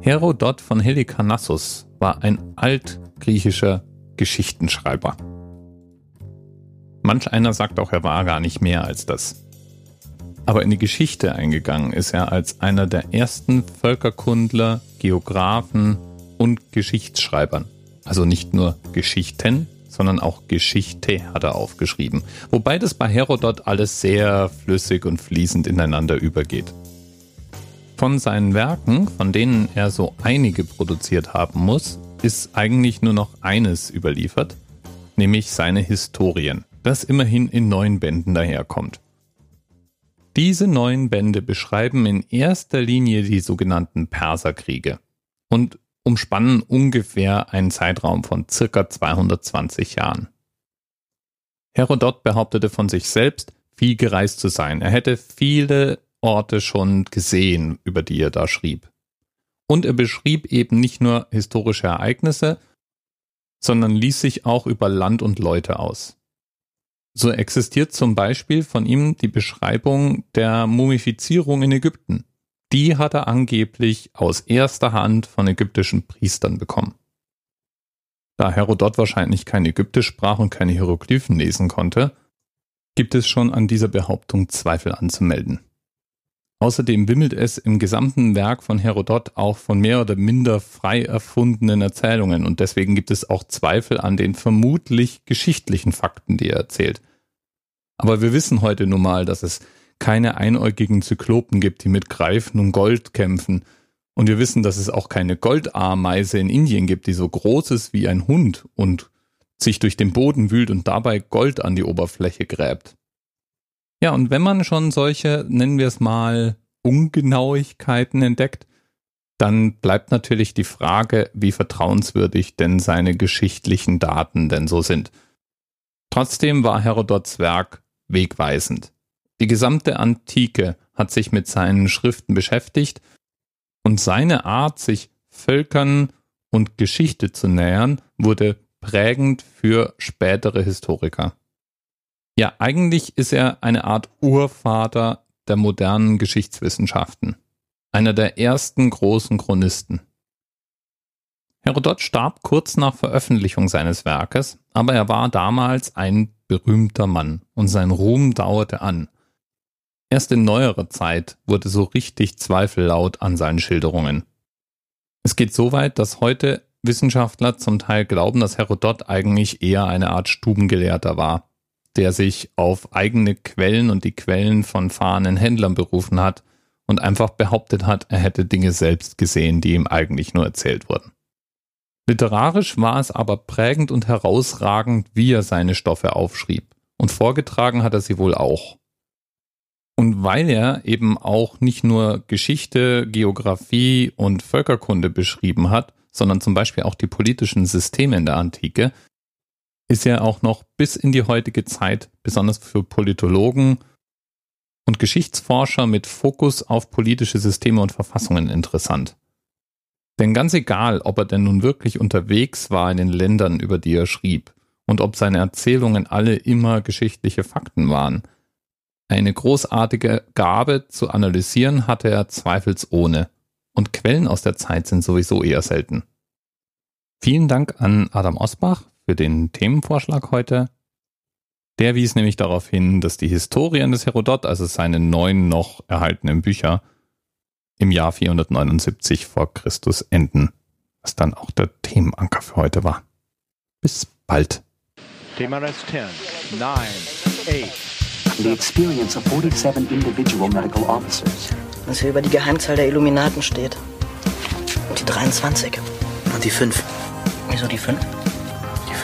Herodot von Helikarnassus war ein altgriechischer Geschichtenschreiber. Manch einer sagt auch, er war gar nicht mehr als das. Aber in die Geschichte eingegangen ist er als einer der ersten Völkerkundler, Geographen und Geschichtsschreibern. Also nicht nur Geschichten, sondern auch Geschichte hat er aufgeschrieben. Wobei das bei Herodot alles sehr flüssig und fließend ineinander übergeht. Von seinen Werken, von denen er so einige produziert haben muss, ist eigentlich nur noch eines überliefert, nämlich seine Historien, das immerhin in neun Bänden daherkommt. Diese neun Bände beschreiben in erster Linie die sogenannten Perserkriege und umspannen ungefähr einen Zeitraum von circa 220 Jahren. Herodot behauptete von sich selbst, viel gereist zu sein. Er hätte viele Orte schon gesehen, über die er da schrieb. Und er beschrieb eben nicht nur historische Ereignisse, sondern ließ sich auch über Land und Leute aus. So existiert zum Beispiel von ihm die Beschreibung der Mumifizierung in Ägypten. Die hat er angeblich aus erster Hand von ägyptischen Priestern bekommen. Da Herodot wahrscheinlich kein Ägyptisch sprach und keine Hieroglyphen lesen konnte, gibt es schon an dieser Behauptung Zweifel anzumelden. Außerdem wimmelt es im gesamten Werk von Herodot auch von mehr oder minder frei erfundenen Erzählungen und deswegen gibt es auch Zweifel an den vermutlich geschichtlichen Fakten, die er erzählt. Aber wir wissen heute nun mal, dass es keine einäugigen Zyklopen gibt, die mit Greifen und Gold kämpfen. Und wir wissen, dass es auch keine Goldameise in Indien gibt, die so groß ist wie ein Hund und sich durch den Boden wühlt und dabei Gold an die Oberfläche gräbt. Ja, und wenn man schon solche, nennen wir es mal, Ungenauigkeiten entdeckt, dann bleibt natürlich die Frage, wie vertrauenswürdig denn seine geschichtlichen Daten denn so sind. Trotzdem war Herodots Werk wegweisend. Die gesamte Antike hat sich mit seinen Schriften beschäftigt und seine Art, sich Völkern und Geschichte zu nähern, wurde prägend für spätere Historiker. Ja, eigentlich ist er eine Art Urvater der modernen Geschichtswissenschaften. Einer der ersten großen Chronisten. Herodot starb kurz nach Veröffentlichung seines Werkes, aber er war damals ein berühmter Mann und sein Ruhm dauerte an. Erst in neuerer Zeit wurde so richtig Zweifel laut an seinen Schilderungen. Es geht so weit, dass heute Wissenschaftler zum Teil glauben, dass Herodot eigentlich eher eine Art Stubengelehrter war der sich auf eigene Quellen und die Quellen von fahrenden Händlern berufen hat und einfach behauptet hat, er hätte Dinge selbst gesehen, die ihm eigentlich nur erzählt wurden. Literarisch war es aber prägend und herausragend, wie er seine Stoffe aufschrieb. Und vorgetragen hat er sie wohl auch. Und weil er eben auch nicht nur Geschichte, Geographie und Völkerkunde beschrieben hat, sondern zum Beispiel auch die politischen Systeme in der Antike, ist er auch noch bis in die heutige Zeit, besonders für Politologen und Geschichtsforscher mit Fokus auf politische Systeme und Verfassungen interessant. Denn ganz egal, ob er denn nun wirklich unterwegs war in den Ländern, über die er schrieb, und ob seine Erzählungen alle immer geschichtliche Fakten waren, eine großartige Gabe zu analysieren hatte er zweifelsohne, und Quellen aus der Zeit sind sowieso eher selten. Vielen Dank an Adam Osbach für den Themenvorschlag heute. Der wies nämlich darauf hin, dass die Historien des Herodot, also seine neun noch erhaltenen Bücher, im Jahr 479 vor Christus enden, was dann auch der Themenanker für heute war. Bis bald. Thema Rest 10, 9, 8. The experience of 47 individual medical officers. Was hier über die Geheimzahl der Illuminaten steht. Und die 23. Und die 5. Wieso die 5?